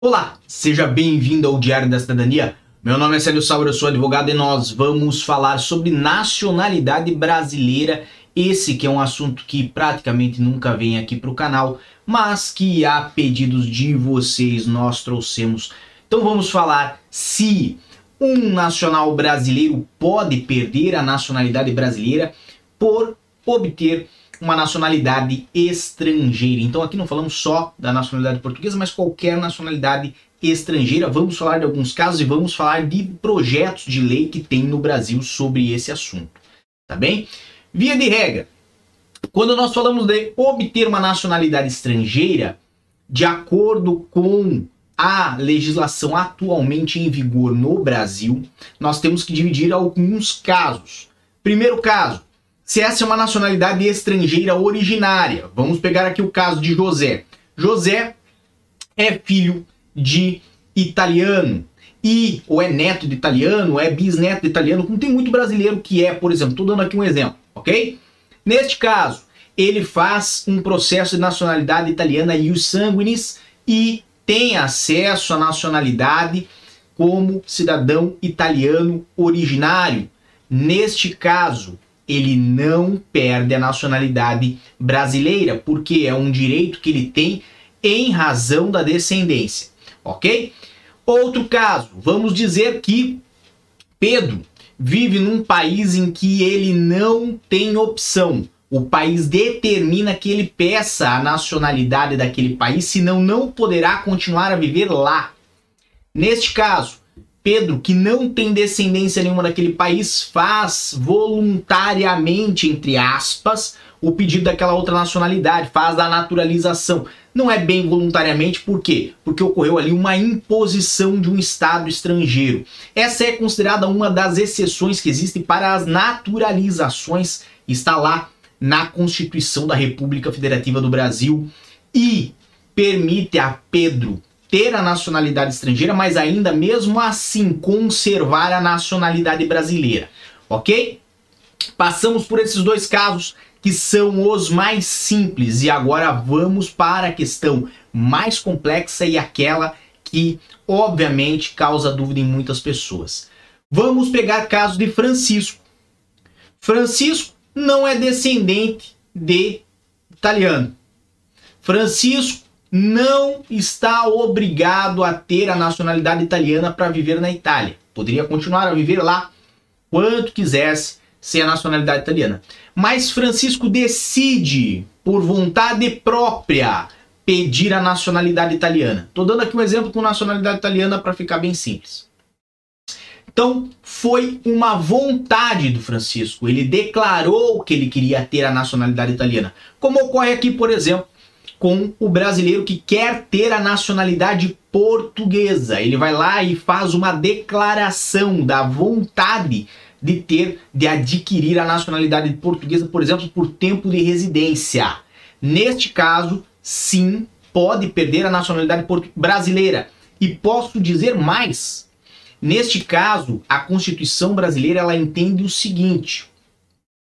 Olá, seja bem-vindo ao Diário da Cidadania. Meu nome é Célio Sauer, eu sou advogado e nós vamos falar sobre nacionalidade brasileira. Esse que é um assunto que praticamente nunca vem aqui para o canal, mas que a pedidos de vocês nós trouxemos. Então vamos falar se um nacional brasileiro pode perder a nacionalidade brasileira por obter uma nacionalidade estrangeira. Então aqui não falamos só da nacionalidade portuguesa, mas qualquer nacionalidade estrangeira. Vamos falar de alguns casos e vamos falar de projetos de lei que tem no Brasil sobre esse assunto. Tá bem? Via de regra, quando nós falamos de obter uma nacionalidade estrangeira, de acordo com a legislação atualmente em vigor no Brasil, nós temos que dividir alguns casos. Primeiro caso, se essa é uma nacionalidade estrangeira originária. Vamos pegar aqui o caso de José. José é filho de italiano e ou é neto de italiano, ou é bisneto de italiano, como tem muito brasileiro que é, por exemplo. Estou dando aqui um exemplo, ok? Neste caso, ele faz um processo de nacionalidade italiana e os sanguinis e tem acesso à nacionalidade como cidadão italiano originário. Neste caso, ele não perde a nacionalidade brasileira, porque é um direito que ele tem em razão da descendência, ok? Outro caso, vamos dizer que Pedro vive num país em que ele não tem opção. O país determina que ele peça a nacionalidade daquele país, senão não poderá continuar a viver lá. Neste caso, Pedro, que não tem descendência nenhuma daquele país, faz voluntariamente, entre aspas, o pedido daquela outra nacionalidade, faz a naturalização. Não é bem voluntariamente, por quê? Porque ocorreu ali uma imposição de um Estado estrangeiro. Essa é considerada uma das exceções que existem para as naturalizações, está lá na Constituição da República Federativa do Brasil e permite a Pedro ter a nacionalidade estrangeira, mas ainda mesmo assim conservar a nacionalidade brasileira, ok? Passamos por esses dois casos que são os mais simples e agora vamos para a questão mais complexa e aquela que obviamente causa dúvida em muitas pessoas. Vamos pegar o caso de Francisco. Francisco não é descendente de italiano. Francisco não está obrigado a ter a nacionalidade italiana para viver na Itália. Poderia continuar a viver lá quanto quisesse sem a nacionalidade italiana. Mas Francisco decide, por vontade própria, pedir a nacionalidade italiana. Estou dando aqui um exemplo com nacionalidade italiana para ficar bem simples. Então, foi uma vontade do Francisco. Ele declarou que ele queria ter a nacionalidade italiana. Como ocorre aqui, por exemplo, com o brasileiro que quer ter a nacionalidade portuguesa. Ele vai lá e faz uma declaração da vontade de ter, de adquirir a nacionalidade portuguesa, por exemplo, por tempo de residência. Neste caso, sim, pode perder a nacionalidade brasileira. E posso dizer mais. Neste caso, a Constituição brasileira ela entende o seguinte: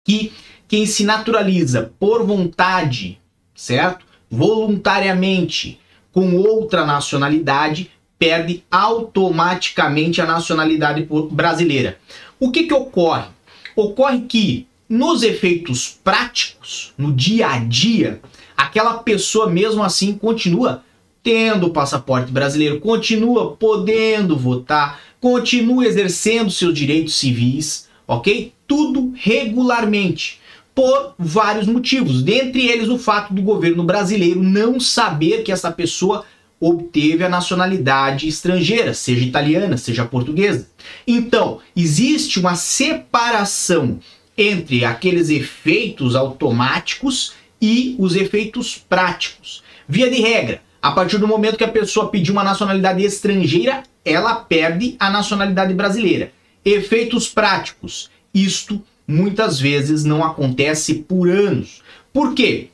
que quem se naturaliza por vontade, certo? Voluntariamente com outra nacionalidade, perde automaticamente a nacionalidade brasileira. O que, que ocorre? Ocorre que nos efeitos práticos, no dia a dia, aquela pessoa mesmo assim continua tendo o passaporte brasileiro, continua podendo votar, continua exercendo seus direitos civis, ok? Tudo regularmente por vários motivos, dentre eles o fato do governo brasileiro não saber que essa pessoa obteve a nacionalidade estrangeira, seja italiana, seja portuguesa. Então, existe uma separação entre aqueles efeitos automáticos e os efeitos práticos. Via de regra, a partir do momento que a pessoa pediu uma nacionalidade estrangeira, ela perde a nacionalidade brasileira. Efeitos práticos, isto muitas vezes não acontece por anos. Por quê?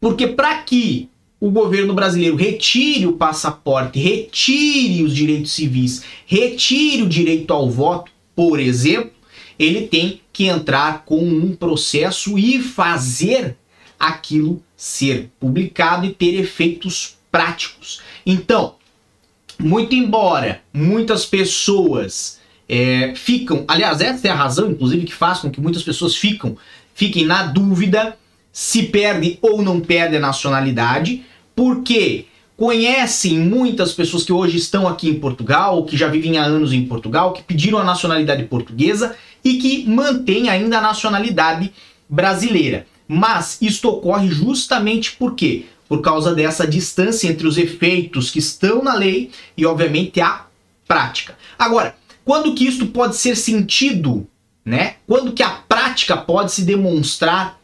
Porque para que o governo brasileiro retire o passaporte, retire os direitos civis, retire o direito ao voto, por exemplo, ele tem que entrar com um processo e fazer aquilo ser publicado e ter efeitos práticos. Então, muito embora muitas pessoas é, ficam, aliás, essa é a razão, inclusive, que faz com que muitas pessoas ficam, fiquem na dúvida se perde ou não perde a nacionalidade, porque conhecem muitas pessoas que hoje estão aqui em Portugal, que já vivem há anos em Portugal, que pediram a nacionalidade portuguesa e que mantêm ainda a nacionalidade brasileira. Mas isto ocorre justamente por quê? Por causa dessa distância entre os efeitos que estão na lei e, obviamente, a prática. Agora, quando que isto pode ser sentido, né? Quando que a prática pode se demonstrar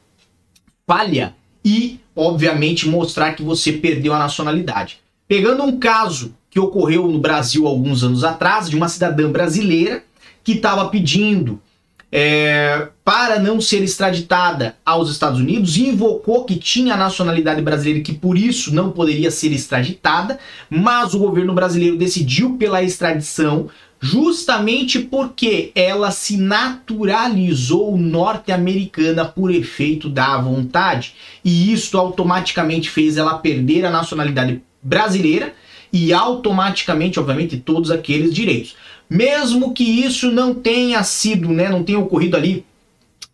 falha e, obviamente, mostrar que você perdeu a nacionalidade. Pegando um caso que ocorreu no Brasil alguns anos atrás, de uma cidadã brasileira que estava pedindo é, para não ser extraditada aos Estados Unidos, invocou que tinha a nacionalidade brasileira e que por isso não poderia ser extraditada, mas o governo brasileiro decidiu pela extradição justamente porque ela se naturalizou norte-americana por efeito da vontade. E isso automaticamente fez ela perder a nacionalidade brasileira e automaticamente, obviamente, todos aqueles direitos. Mesmo que isso não tenha sido, né, não tenha ocorrido ali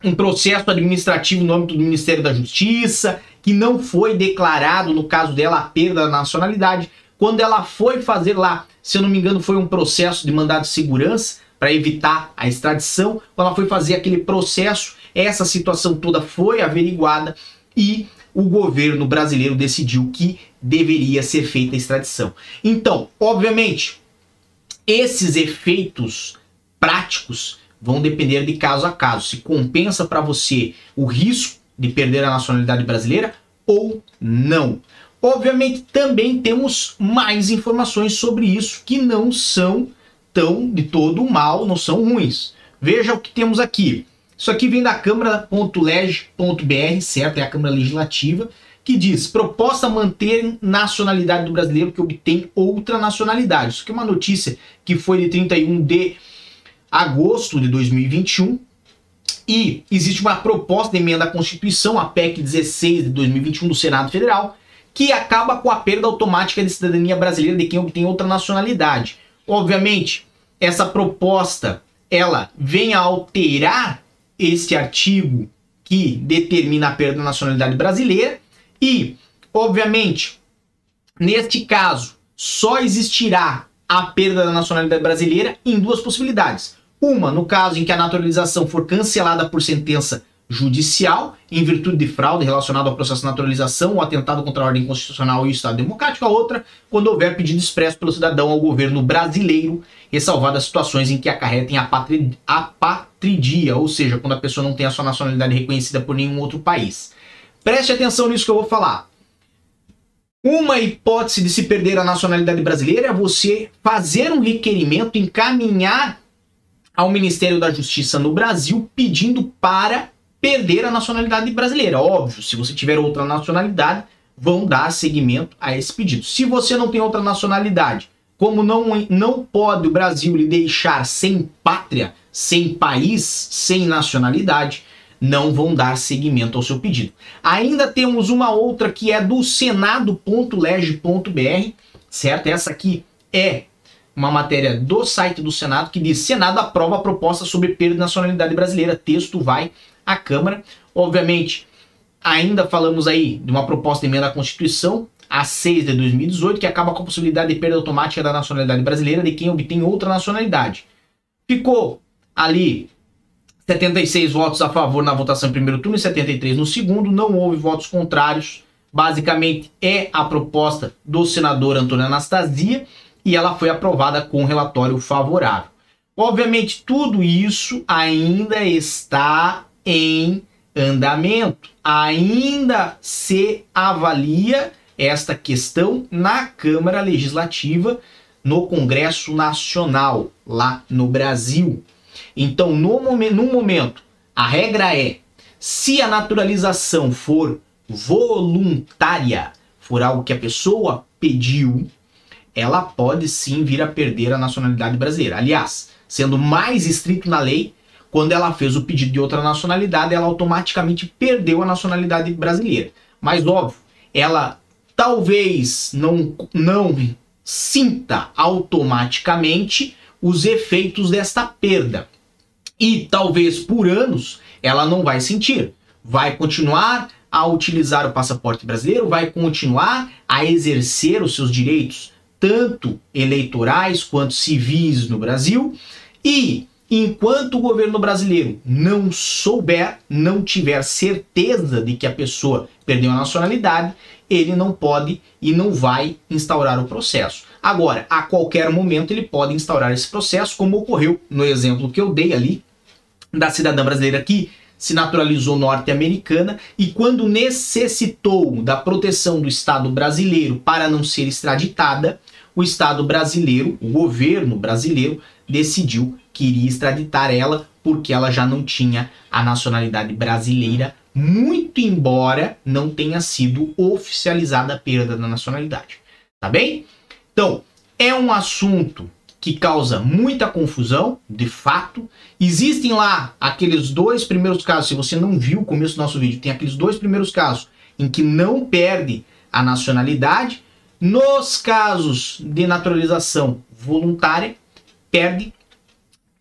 um processo administrativo no âmbito do Ministério da Justiça, que não foi declarado, no caso dela, a perda da nacionalidade, quando ela foi fazer lá, se eu não me engano, foi um processo de mandado de segurança para evitar a extradição. Quando ela foi fazer aquele processo, essa situação toda foi averiguada e o governo brasileiro decidiu que deveria ser feita a extradição. Então, obviamente, esses efeitos práticos vão depender de caso a caso, se compensa para você o risco de perder a nacionalidade brasileira ou não. Obviamente, também temos mais informações sobre isso que não são tão de todo mal, não são ruins. Veja o que temos aqui. Isso aqui vem da Câmara.leg.br, certo? É a Câmara Legislativa, que diz: proposta manter nacionalidade do brasileiro que obtém outra nacionalidade. Isso aqui é uma notícia que foi de 31 de agosto de 2021. E existe uma proposta de emenda à Constituição, a PEC 16 de 2021 do Senado Federal, que acaba com a perda automática de cidadania brasileira de quem obtém outra nacionalidade. Obviamente, essa proposta ela vem a alterar este artigo que determina a perda da nacionalidade brasileira e, obviamente, neste caso, só existirá a perda da nacionalidade brasileira em duas possibilidades. Uma, no caso em que a naturalização for cancelada por sentença judicial em virtude de fraude relacionada ao processo de naturalização ou atentado contra a ordem constitucional e o Estado democrático. A outra, quando houver pedido expresso pelo cidadão ao governo brasileiro, ressalvadas situações em que acarretem a apatridia, ou seja, quando a pessoa não tem a sua nacionalidade reconhecida por nenhum outro país. Preste atenção nisso que eu vou falar. Uma hipótese de se perder a nacionalidade brasileira é você fazer um requerimento, encaminhar ao Ministério da Justiça no Brasil pedindo para perder a nacionalidade brasileira. Óbvio, se você tiver outra nacionalidade, vão dar seguimento a esse pedido. Se você não tem outra nacionalidade, como não, não pode o Brasil lhe deixar sem pátria, sem país, sem nacionalidade, não vão dar seguimento ao seu pedido. Ainda temos uma outra que é do senado.leg.br, certo? Essa aqui é uma matéria do site do Senado que diz: Senado aprova a proposta sobre perda de nacionalidade brasileira. Texto vai à Câmara. Obviamente, ainda falamos aí de uma proposta de emenda à Constituição, a 6 de 2018, que acaba com a possibilidade de perda automática da nacionalidade brasileira de quem obtém outra nacionalidade. Ficou ali 76 votos a favor na votação em primeiro turno e 73 no segundo, não houve votos contrários. Basicamente é a proposta do senador Antônio Anastasia e ela foi aprovada com relatório favorável. Obviamente, tudo isso ainda está em andamento. Ainda se avalia esta questão na Câmara Legislativa, no Congresso Nacional, lá no Brasil. Então, no, no momento, a regra é: se a naturalização for voluntária, for algo que a pessoa pediu, ela pode sim vir a perder a nacionalidade brasileira. Aliás, sendo mais estrito na lei, quando ela fez o pedido de outra nacionalidade, ela automaticamente perdeu a nacionalidade brasileira. Mas óbvio, ela talvez não não sinta automaticamente os efeitos desta perda. E talvez por anos ela não vai sentir. Vai continuar a utilizar o passaporte brasileiro, vai continuar a exercer os seus direitos, tanto eleitorais quanto civis no Brasil. E enquanto o governo brasileiro não souber, não tiver certeza de que a pessoa perdeu a nacionalidade, ele não pode e não vai instaurar o processo. Agora, a qualquer momento ele pode instaurar esse processo, como ocorreu no exemplo que eu dei ali da cidadã brasileira que se naturalizou norte-americana e quando necessitou da proteção do Estado brasileiro para não ser extraditada, o Estado brasileiro, o governo brasileiro, decidiu que iria extraditar ela porque ela já não tinha a nacionalidade brasileira muito embora não tenha sido oficializada a perda da nacionalidade. Tá bem? Então, é um assunto que causa muita confusão, de fato. Existem lá aqueles dois primeiros casos, se você não viu o começo do nosso vídeo, tem aqueles dois primeiros casos em que não perde a nacionalidade. Nos casos de naturalização voluntária, perde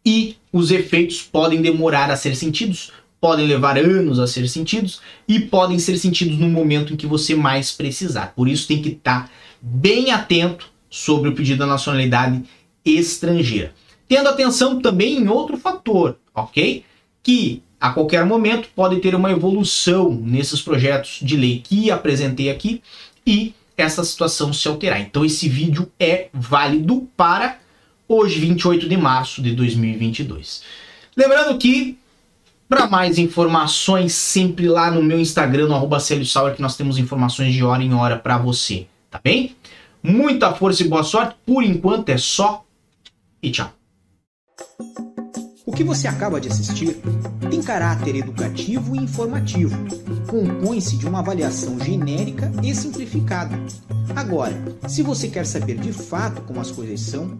e os efeitos podem demorar a ser sentidos podem levar anos a ser sentidos e podem ser sentidos no momento em que você mais precisar. Por isso tem que estar bem atento sobre o pedido da nacionalidade estrangeira. Tendo atenção também em outro fator, ok? Que a qualquer momento pode ter uma evolução nesses projetos de lei que apresentei aqui e essa situação se alterar. Então esse vídeo é válido para hoje, 28 de março de 2022. Lembrando que para mais informações, sempre lá no meu Instagram, no arroba Sauer, que nós temos informações de hora em hora para você, tá bem? Muita força e boa sorte. Por enquanto é só e tchau. O que você acaba de assistir tem caráter educativo e informativo. Compõe-se de uma avaliação genérica e simplificada. Agora, se você quer saber de fato como as coisas são,